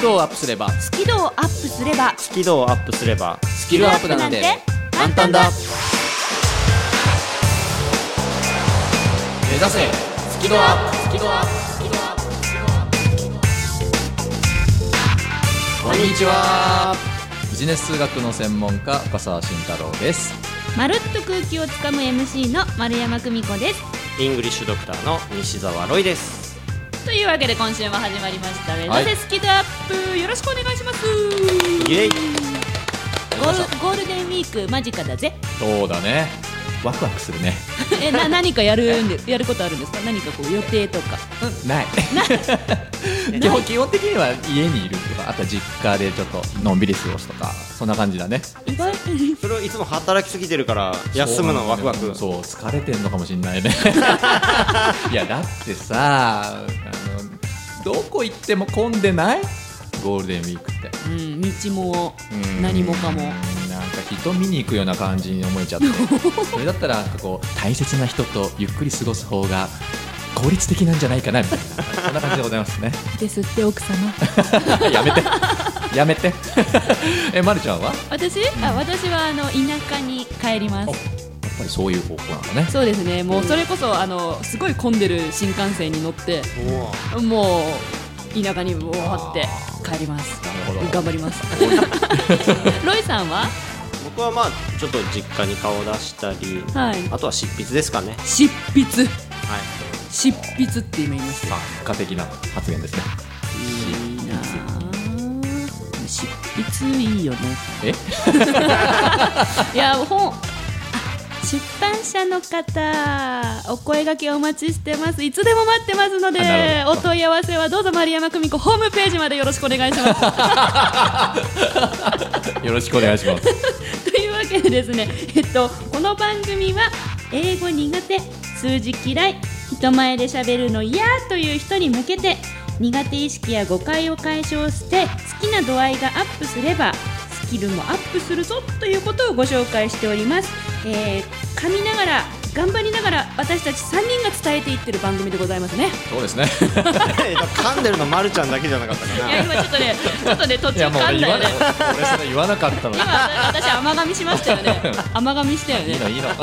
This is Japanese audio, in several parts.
キ度をアップすれば。スキルをアップすれば。スキルをアップすれば。スキルアップなんて。簡単だ。目指せ。スキルアップ。スキルアップ。スキルアップスキルアップこんにちは。ビジネス数学の専門家深澤慎太郎です。まるっと空気をつかむ MC の丸山久美子です。イングリッシュドクターの西澤ロイですというわけで今週も始まりました。目はい。指せスキルアップよろしくお願いします。イエイ。ゴールゴールデンウィーク間近だぜ。そうだね。ワクワクするね。えな何かやるんでやることあるんですか？何かこう予定とか。ない基本基本的には家にいるとかあとは実家でちょっとのんびり過ごすとかそんな感じだね。意外。それをいつも働きすぎてるから休むのワクワク。そう疲れてんのかもしんないね。いやだってさあのどこ行っても混んでない？ゴールデンウィークって。うん道もうん何もかも。なんか人見に行くような感じに思えちゃって。それだったらなんかこう大切な人とゆっくり過ごす方が効率的なんじゃないかなみたいな。そんな感じでございますね。ですって奥様。やめて。やめて。えまるちゃんは？やっ私あ私はあの田舎に帰ります。ぱりそういう方向なんだね。そうですね。もうそれこそあのすごい混んでる新幹線に乗ってもう田舎にもう張って帰ります。なるほど。頑張ります。ロイさんは？僕はまあちょっと実家に顔を出したりはい。あとは執筆ですかね。執筆。はい執筆って今言いましたよ。作家的な発言ですね。いいなあ。執筆いいよね。え？いや本あ出版社の方お声掛けお待ちしてます。いつでも待ってますのでお問い合わせはどうぞ丸山久美子ホームページまでよろしくお願いします。よろしくお願いします。というわけでですね、えっと、この番組は英語苦手数字嫌い人前でしゃべるの嫌という人に向けて苦手意識や誤解を解消して好きな度合いがアップすればスキルもアップするぞということをご紹介しております、えー噛みながら頑張りながら私たち3人が伝えていってる番組でございますね。そうですね。噛んでるのまるちゃんだけじゃなかったかいやな今ちょっとねちょっとね途中いやもう噛んだよね俺それ言わなかったのに。今私甘噛みしましたよね。甘噛みしたよね。いいのいいの。はい、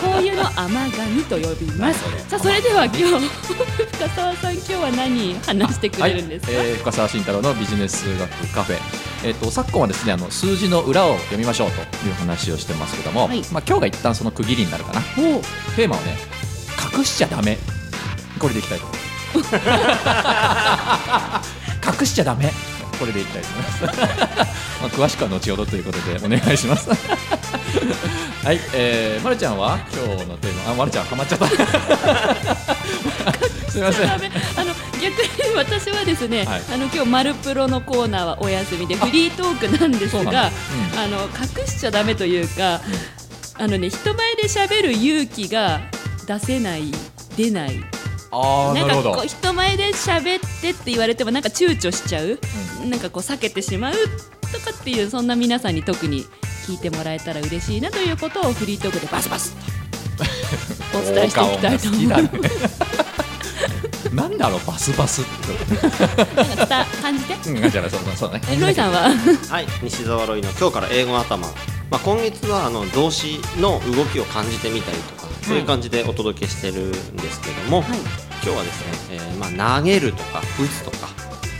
こういうの甘噛みと呼びます。さあ、それでは今日、深澤さん、今日は何話してくれるんですか？はい。えー深澤慎太郎のビジネス数学カフェ、えー、と昨今はですねあの数字の裏を読みましょうという話をしてますけども、はい。まあ、今日が一旦その区切りになるかなテーマをね隠しちゃダメ。これでいきたいと思います。隠しちゃダメ。これでいきたいと思います、まあ、詳しくは後ほどということでお願いします。はい、えー、まるちゃんは？今日のテーマ。あまるちゃんハマっちゃった。すみません。あの逆に私はですね、はい。あの今日マルプロのコーナーはお休みでフリートークなんですそうなんだ。が、あの隠しちゃダメというか、あのね人前で喋る勇気が出せない出ない。ああなかなんるほど。こう人前で喋ってって言われてもなんか躊躇しちゃう、なんかこう避けてしまうとかっていうそんな皆さんに特に聞いてもらえたら嬉しいなということをフリートークでバスバスと お伝えしていきたいと思います。なんだろうバスバスって。なんか伝感じて。うんじゃあそうそうねえロイさんは？はい西澤ロイの今日から英語の頭まあ、今月はあの動詞の動きを感じてみたりとか、そういう感じでお届けしてるんですけども、はい。今日はですね、えーまあ、投げるとか打つとか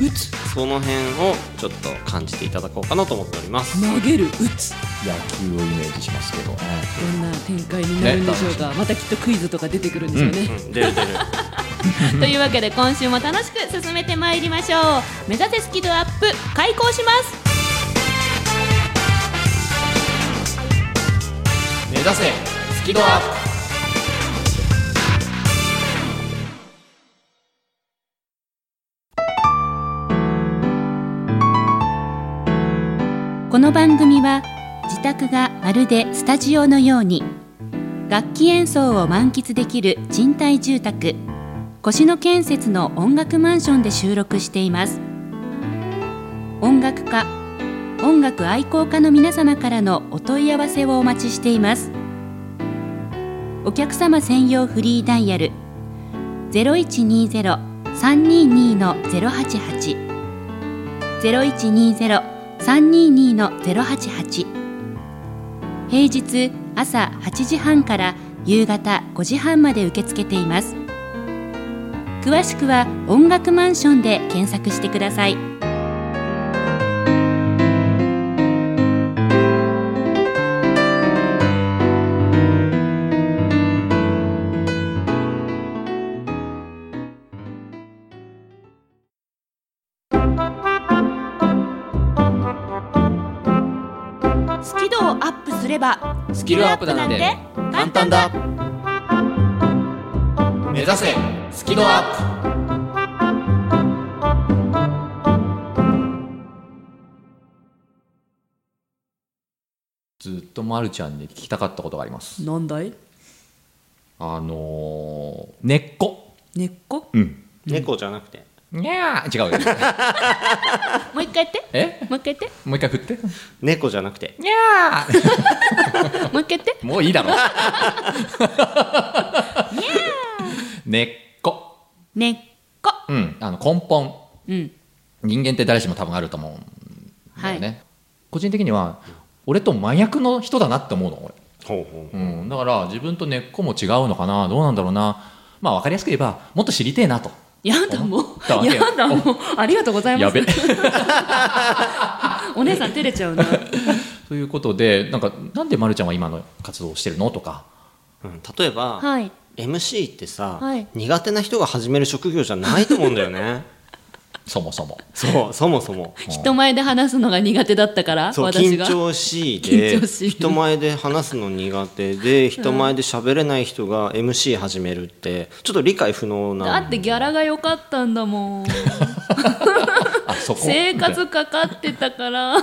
打つ？その辺をちょっと感じていただこうかなと思っております。投げる？打つ？野球をイメージしますけど。ねどんな展開になるんでしょうか、またきっとクイズとか出てくるんですよね、うん、出る出る。というわけで今週も楽しく進めてまいりましょう。目指せスキルアップ開講します目指せスキドア。この番組は自宅がまるでスタジオのように楽器演奏を満喫できる賃貸住宅越野建設の音楽マンションで収録しています。音楽家音楽愛好家の皆様からのお問い合わせをお待ちしています。お客様専用フリーダイヤル0120-322-088 0120-322-088平日朝8時半から夕方5時半まで受け付けています。詳しくは音楽マンションで検索してください。スキルをアップすればスキルアップなんて簡単だ。目指せスキルアップ。ずっとまるちゃんに聞きたかったことがあります。なんだい？あのー、根っこ。根っこ？うん。猫じゃなくてにゃー違うよ。もう一回言って。え？もう一回言って。もう一回振って。猫じゃなくて。にゃー。もう一回言って。もういいだろ。根っこ根っこうん。あの根本。うん。人間って誰しも多分あると思うんだよね、はい。個人的には俺と真逆の人だなって思うの俺、ほうほう。うん、だから自分と根っこも違うのかな？どうなんだろうな？まあ分かりやすく言えばもっと知りてえなとやだもうやだもうありがとうございます。やべ。お姉さん照れちゃうな。ということでなんかなんでまるちゃんは今の活動をしてるの？とか。うん例えば、はい。MC ってさ、はい。苦手な人が始める職業じゃないと思うんだよね そもそも。そうそもそも。人前で話すのが苦手だったからそう私が。緊張しいで緊張しい。人前で話すの苦手で人前で喋れない人が MC 始めるってちょっと理解不能な。だってギャラが良かったんだもん。生活かかってたから。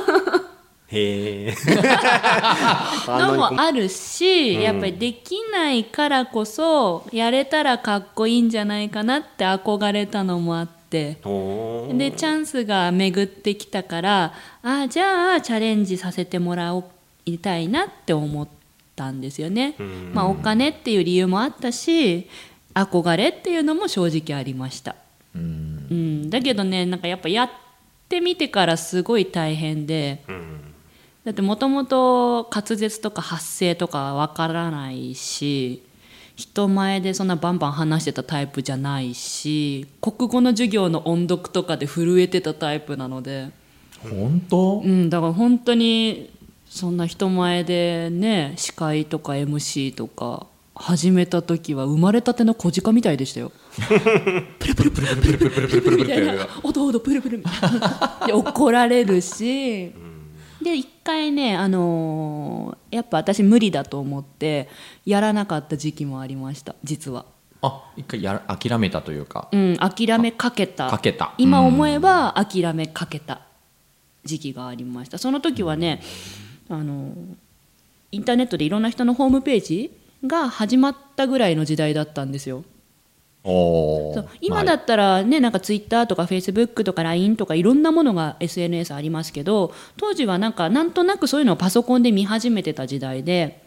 へえ。のもあるし、やっぱりできないからこそやれたらかっこいいんじゃないかなって憧れたのもあっておーでチャンスが巡ってきたからあじゃあチャレンジさせてもらいたいなって思ったんですよね。まあ、お金っていう理由もあったし憧れっていうのも正直ありました。うんうん、だけどねなんかやっぱやってみてからすごい大変で。だってもともと滑舌とか発声とかわからないし人前でそんなバンバン話してたタイプじゃないし国語の授業の音読とかで震えてたタイプなので、本当？うん、だから本当にそんな人前でね司会とか MC とか始めた時は生まれたての小鹿みたいでしたよ。プルプルプルプルプルプルプルプルみたいなおどおどプルプルみたいなで怒られるしで一回ねあのーやっぱ私無理だと思ってやらなかった時期もありました実は。あ一回やら諦めたというか。うん、諦めかけた。かけた。今思えば諦めかけた時期がありました。その時はねあのインターネットでいろんな人のホームページが始まったぐらいの時代だったんですよそう。今だったらねなんかツイッターとかフェイスブックとか LINE とかいろんなものが SNS ありますけど当時はなんかなんとなくそういうのをパソコンで見始めてた時代で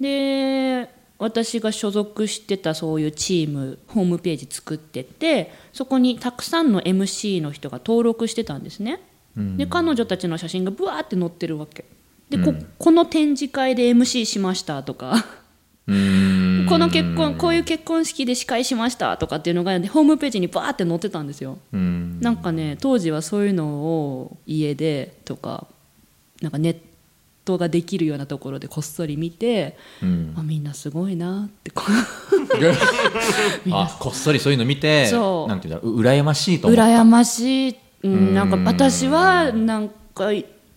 で私が所属してたそういうチームホームページ作っててそこにたくさんの MC の人が登録してたんですね。で彼女たちの写真がブワーって載ってるわけ。でここの展示会で MC しましたとかこの結婚こういう結婚式で司会しましたとかっていうのがホームページにバーって載ってたんですよ。うん。なんかね当時はそういうのを家でとかなんかネットができるようなところでこっそり見て、うん。あみんなすごいなって。こあこっそりそういうの見てそう。なんていうんだろうう羨ましいとう思った。羨ましい、うん、うんなん。か私はなんか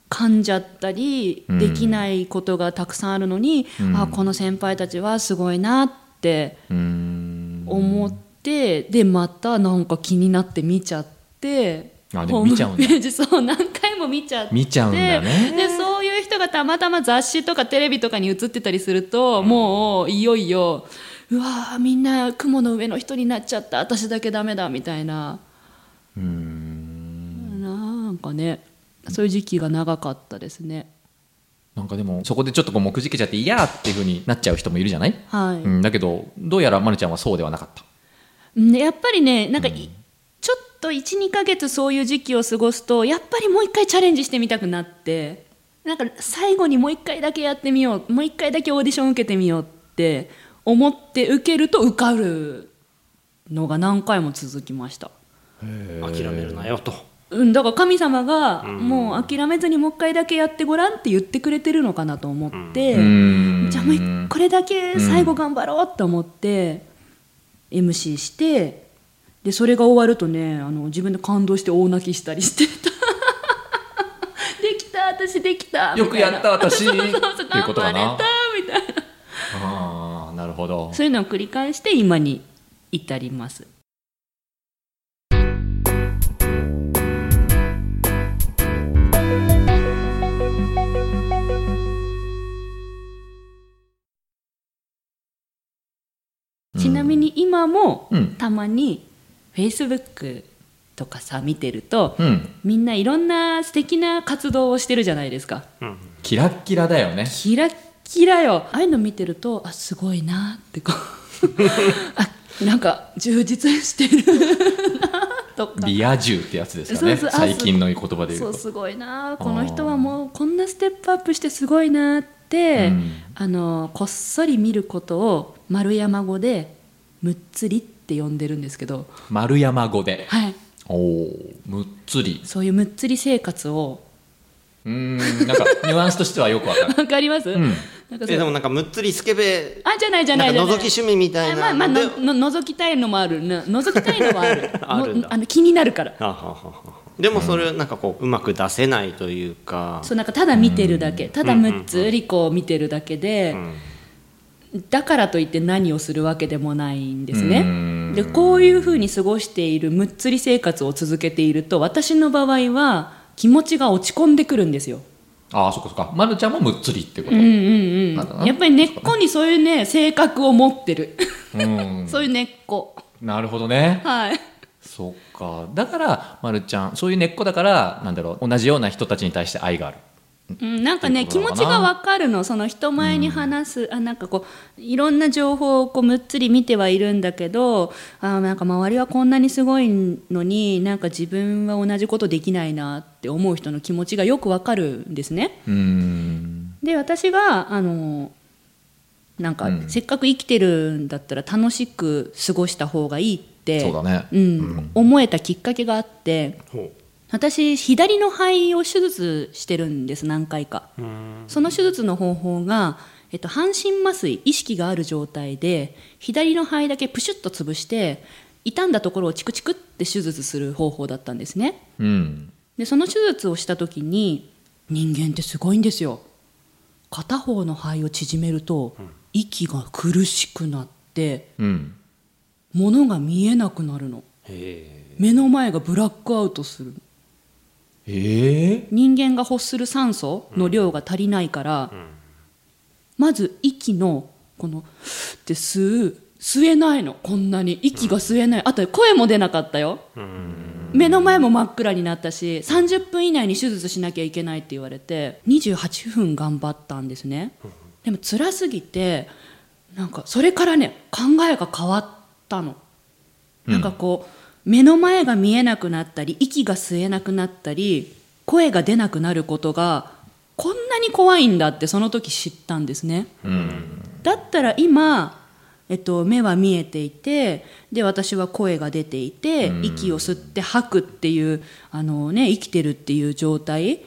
噛んじゃったりうんできないことがたくさんあるのに、うん。あこの先輩たちはすごいなって思って、でまたなんか気になって見ちゃってあでも見ちゃうんだ。そう何回も見ちゃって。見ちゃうんだね。でそういう人がたまたま雑誌とかテレビとかに映ってたりすると、もういよいようわーみんな雲の上の人になっちゃった。私だけダメだみたいな。うーん。なんかねそういう時期が長かったですね。なんかでもそこでちょっとこう目じけちゃって嫌っていうふうになっちゃう人もいるじゃない、はい、うん、だけどどうやらまるちゃんはそうではなかった。ねやっぱりねなんかい、ちょっと12ヶ月そういう時期を過ごすとやっぱりもう一回チャレンジしてみたくなってなんか最後にもう一回だけやってみようもう一回だけオーディション受けてみようって思って受けると受かるのが何回も続きました。諦めるなよとうん、だから神様がもう諦めずにもう一回だけやってごらんって言ってくれてるのかなと思って、うん。じゃあもう一これだけ最後頑張ろうと思って、MC してでそれが終わるとねあの自分で感動して大泣きしたりしてた。できた私できたよくやった私。そうそうっていうことかな。頑張れたみたいな。ああなるほど。そういうのを繰り返して今に至ります今もうん。たまに Facebook とかさ見てると、うん。みんないろんな素敵な活動をしてるじゃないですか。うん。キラッキラだよね。キラッキラよ。ああいうの見てるとあすごいなってこう。あなんか充実してるなとか。リア充ってやつですかね。そうそう。あ最近の言葉で言そううとすごいな。この人はもうこんなステップアップしてすごいなって、うん。あのこっそり見ることを丸山語で「むっつり」って呼んでるんですけど、丸山語で。はい、おおむっつり。そういうむっつり生活を。うーんなんかニュアンスとしてはよくわかる。わかります、ん。なんかえでもなんかむっつりスケベ。あじゃないじゃなないじゃない。覗き趣味みたいまあまあなのでのの覗きたいのもある。な覗きたいのもある。あるんだ。のあの気になるから。あはははでもそれなんかこううまく出せないというか。そうなんかただ見てるだけ。ただむっつりこう見てるだけで、だからといって何をするわけでもないんですうねん。でこういうふうに過ごしているむっつり生活を続けていると私の場合は気持ちが落ち込んでくるんですよ。ああそっかそっか。まるちゃんもむっつりってこと？うんうんうん。やっぱり根っこにそういうね性格を持ってる。うん。そういう根っこ。なるほどね。はい。そっか。だからまるちゃんそういう根っこだからなんだろう同じような人たちに対して愛があるうん、なんかね気持ちが分かるの。その人前に話す、あなんかこういろんな情報をこうむっつり見てはいるんだけどあなんか周りはこんなにすごいのになんか自分は同じことできないなって思う人の気持ちがよく分かるんですね。うーん。で私があのなんか、うん。せっかく生きてるんだったら楽しく過ごした方がいいってそうだね。うん思えたきっかけがあってほ私左の肺を手術してるんです何回か。その手術の方法が、えっと、半身麻酔意識がある状態で左の肺だけプシュッと潰して傷んだところをチクチクって手術する方法だったんですね。うん。でその手術をした時に人間ってすごいんですよ。片方の肺を縮めると息が苦しくなってうん。物が見えなくなるの。へ目の前がブラックアウトするええ人間が欲する酸素の量が足りないから、まず息のこのって吸う吸えないの。こんなに。息が吸えない。あと声も出なかったよ。目の前も真っ暗になったし30分以内に手術しなきゃいけないって言われて28分頑張ったんですね。でも辛すぎてなんかそれからね考えが変わったの。なんかこう目の前が見えなくなったり息が吸えなくなったり声が出なくなることがこんなに怖いんだってその時知ったんですね。うん。だったら今、えっと、目は見えていてで私は声が出ていてうん。息を吸って吐くっていうあの、ね、生きてるっていう状態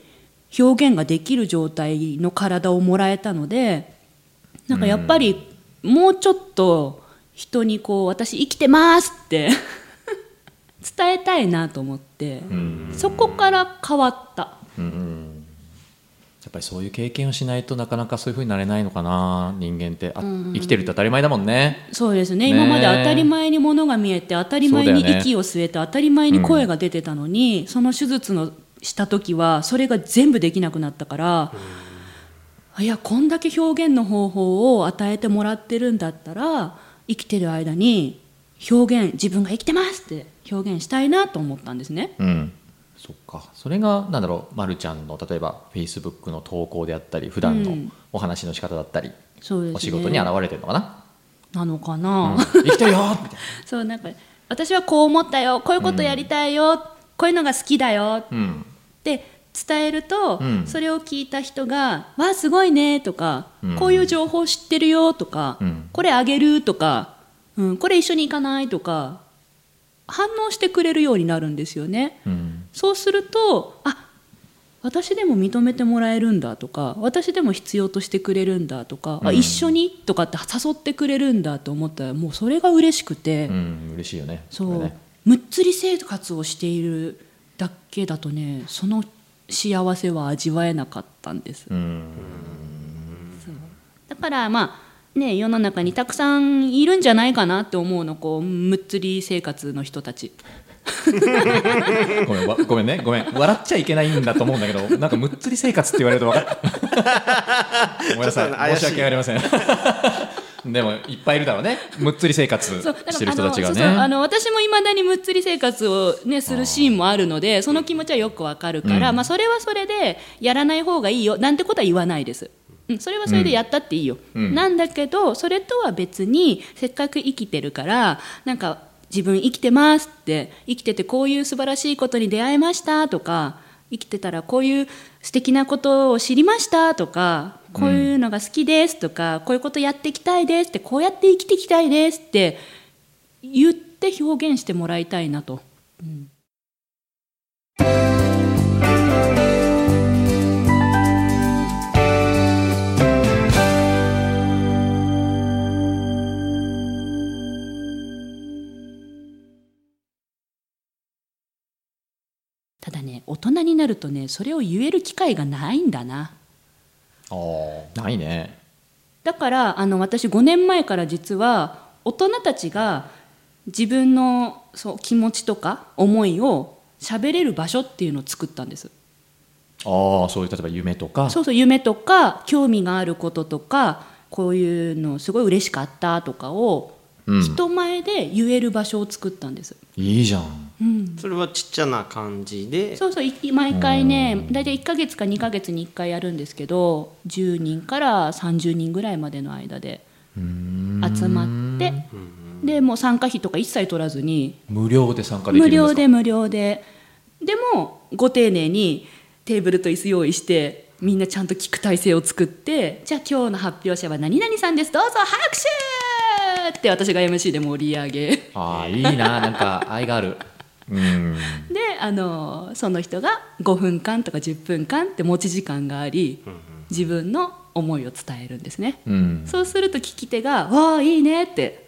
表現ができる状態の体をもらえたのでなんかやっぱりもうちょっと人にこう私生きてますって伝えたいなと思ってうん。そこから変わった。うん。やっぱりそういう経験をしないとなかなかそういうふうになれないのかな人間って。あ生きてるって当たり前だもんね。そうですね。ねえ今まで当たり前に物が見えて当たり前に息を吸えて当たり前に声が出てたのに、その手術のした時はそれが全部できなくなったから、いやこんだけ表現の方法を与えてもらってるんだったら生きてる間に表現自分が生きてますって表現したいなと思ったんですね。うん。そっか。それがなんだろう、ま、るちゃんの例えばフェイスブックの投稿であったり普段のうん。お話の仕方だったり、そうですね。お仕事に現れてるのかな、なのかうな、ん。生きてるよ！みたいそうなんか私はこう思ったよ。こういうことやりたいよ、こういうのが好きだよ。うん。って伝えると、うん。それを聞いた人が「わあすごいね」とか、うん。こういう情報知ってるよ」とか、うん。これあげる」とか、うん、これ一緒に行かない」とか反応してくれるようになるんですよね。うん。そうするとあ私でも認めてもらえるんだとか私でも必要としてくれるんだとか、あうん。一緒にとかって誘ってくれるんだと思ったらもうそれが嬉しくて、うん嬉しいよね。そう、れね。むっつり生活をしているだけだとねその幸せは味わえなかったんです、うん。だからまあね世の中にたくさんいるんじゃないかなって思うのこうむっつり生活の人たち。ごめんわごめんね。ごめん。笑っちゃいけないんだと思うんだけど なんかむっつり生活って言われると分かった ごめんなさい。い。申し訳ありません。でもいっぱいいるだろうね。むっつり生活してる人たちがあのそうそうあねの私もいまだにむっつり生活を、ね、するシーンもあるのでその気持ちはよくわかるから、うん。まあ、それはそれでやらない方がいいよなんてことは言わないです。うん、それはそれでやったっていいよ、うん。なんだけどそれとは別にせっかく生きてるからなんか自分生きてますって生きててこういう素晴らしいことに出会いましたとか生きてたらこういう素敵なことを知りましたとかこういうのが好きですとか、こういうことやっていきたいですってこうやって生きていきたいですって言って表現してもらいたいなと。うんるとねそれを言える機会がないんだな。あーないね。だからあの私5年前から実は大人たちが自分のそう気持ちとか思いを喋れる場所っていうのを作ったんです。ああそういう例えば夢とか？そうそう夢とか興味があることとかこういうのすごい嬉しかったとかをうん人前で言える場所を作ったんです、いいじゃん。うん、それはちっちゃな感じで。そうそうい毎回ね大体1ヶ月か2ヶ月に1回やるんですけど10人から30人ぐらいまでの間で集まってでもう参加費とか一切取らずに。無料で参加できる無んですか？料で無料で。でもご丁寧にテーブルと椅子用意してみんなちゃんと聞く体制を作ってじゃあ今日の発表者は何々さんです。どうぞ拍手って私が MC で盛り上げ。ああいいななんか愛がある。うん。であのその人が5分間とか10分間って持ち時間があり自分の思いを伝えるんですね、うん。そうすると聞き手が「わあいいね」って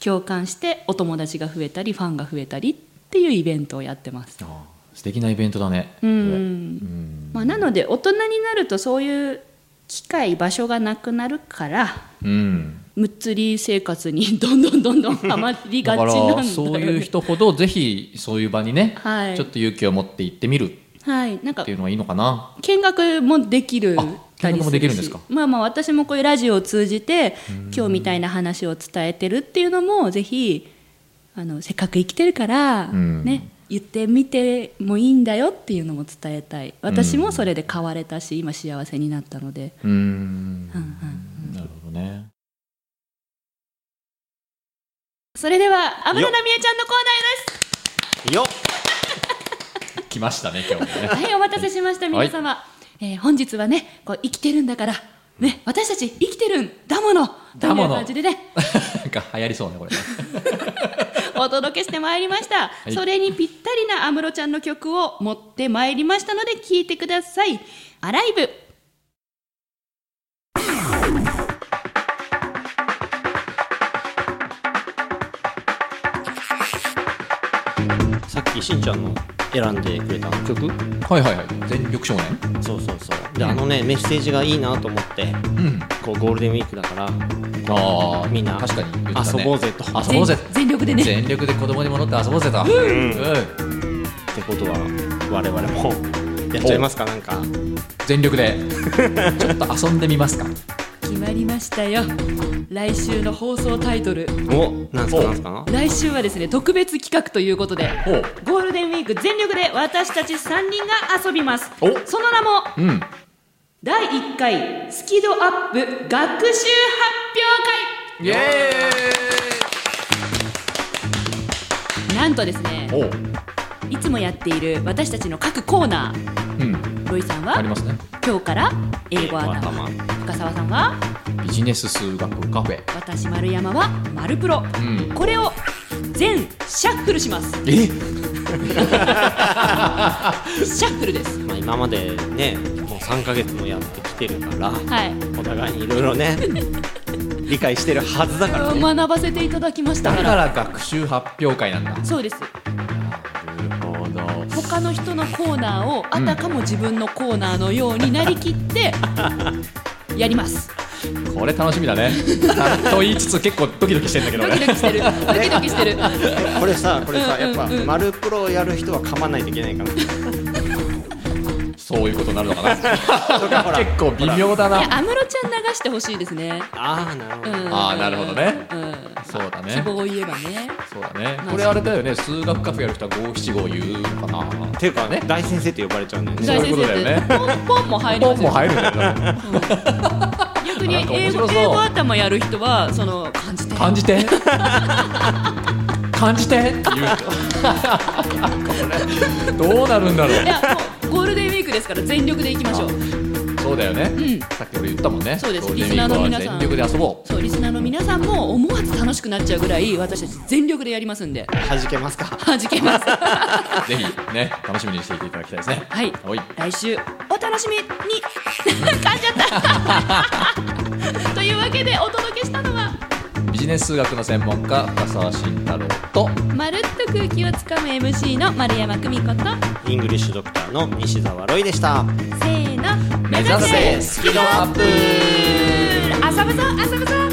共感してお友達が増えたりファンが増えたりっていうイベントをやってます。あー素敵なイベントだね。うん。うん。まあ、なので大人になるとそういう機会場所がなくなるからうんむっつり生活に どんどんどんどんはまりがちなんだよ、ね、らそういう人ほどぜひそういう場にね、はい。ちょっと勇気を持って行ってみるはい。なんかっていうのがいいのかな？見学もできる見学もできるんですか？まあまあ私もこういうラジオを通じて今日みたいな話を伝えてるっていうのもぜひあのせっかく生きてるから、うん。ね言ってみてもいいんだよっていうのも伝えたい。私もそれで変われたし今幸せになったので、うーんうんなるほどねそれでは油田美恵ちゃんのコーナーですよ 来ましたね今日もねはい、お待たせしました、皆様。えー本日はね、こう生きてるんだから、ね、私たち生きてるんだもの。だものという感じでね、なんか流行りそうねこれね お届けしてまいりました。いそれにぴったりな安室ちゃんの曲を持ってまいりましたので、聴いてください。アライブ。さっきしんちゃんの選んでくれた曲。はいはいはい。全力少年？そうそうそう。であのねメッセージがいいなと思ってうん。こうゴールデンウィークだからああみんな確かに言ってたね。遊ぼうぜと。遊ぼうぜ。全全力でね。全力で子供に戻って遊ぼうぜと。うん。ってことは我々もやっちゃいますかなんか。全力で。ちょっと遊んでみますかりましたよ。来週の放送タイトル。おなんすかなんすか？来週はですね、特別企画ということで、ゴールデンウィーク全力で私たち3人が遊びます。お。その名も、うん。第1回スキドアップ学習発表会。イエなんとですねお。ういつもやっている私たちの各コーナうん。ーロイさんはありますね。今日から英語頭。頭深澤さんは？ビジネス数学カフェ。私丸山は丸プロ。うん。これを全シャッフルします。え？シャッフルです。まあ、今までねもう3ヶ月もやってきてるからはい。お互いにいろいろね 理解してるはずだからね。学ばせていただきましただかからら学習発表会なんだ。そうです。なるほど。他の人のコーナーをあうんたかも自分のコーナーのようになりきって やります。これ楽しみだね。と言いつつ結構ドキドキしてんだけどドキドキしてる。ドキドキしてる。えこれさこれさやっぱうん丸プロやる人は噛まないといけないかなそういうことになるのかな。結構微妙だな。安室ちゃん流してほしいですね。ああなるほど、うん。あーなるほどね。うんそうだね。希望を言えばね。そうだね。まあこれあれだよね。数学カフェやる人は五七五言うのかなっていうかね大先生って呼ばれちゃうんだよねそういうことだよねポンポンも入りますよポンも入るんだよね逆に英語英語頭やる人はその感じて感じて感じてってどうなるんだろういやもうゴールデンウィークですから全力でいきましょうそうだよね、ん。さっき俺言ったもんね。そうです。リスナーの皆さん。全力で遊ぼう。そうリスナーの皆さんも思わず楽しくなっちゃうぐらい私たち全力でやりますんで。弾けますか？弾けます。ぜひね楽しみにしていていただきたいですね。はい。おい。来週お楽しみに。噛んじゃった。というわけでお届けしたのはビジネス数学の専門家深澤慎太郎と。まるっと空気をつかむ MC の丸山久美子と。イングリッシュドクターの西澤ロイでした。せーの。目指せ。スキルアップ。遊ぶぞ遊ぶぞ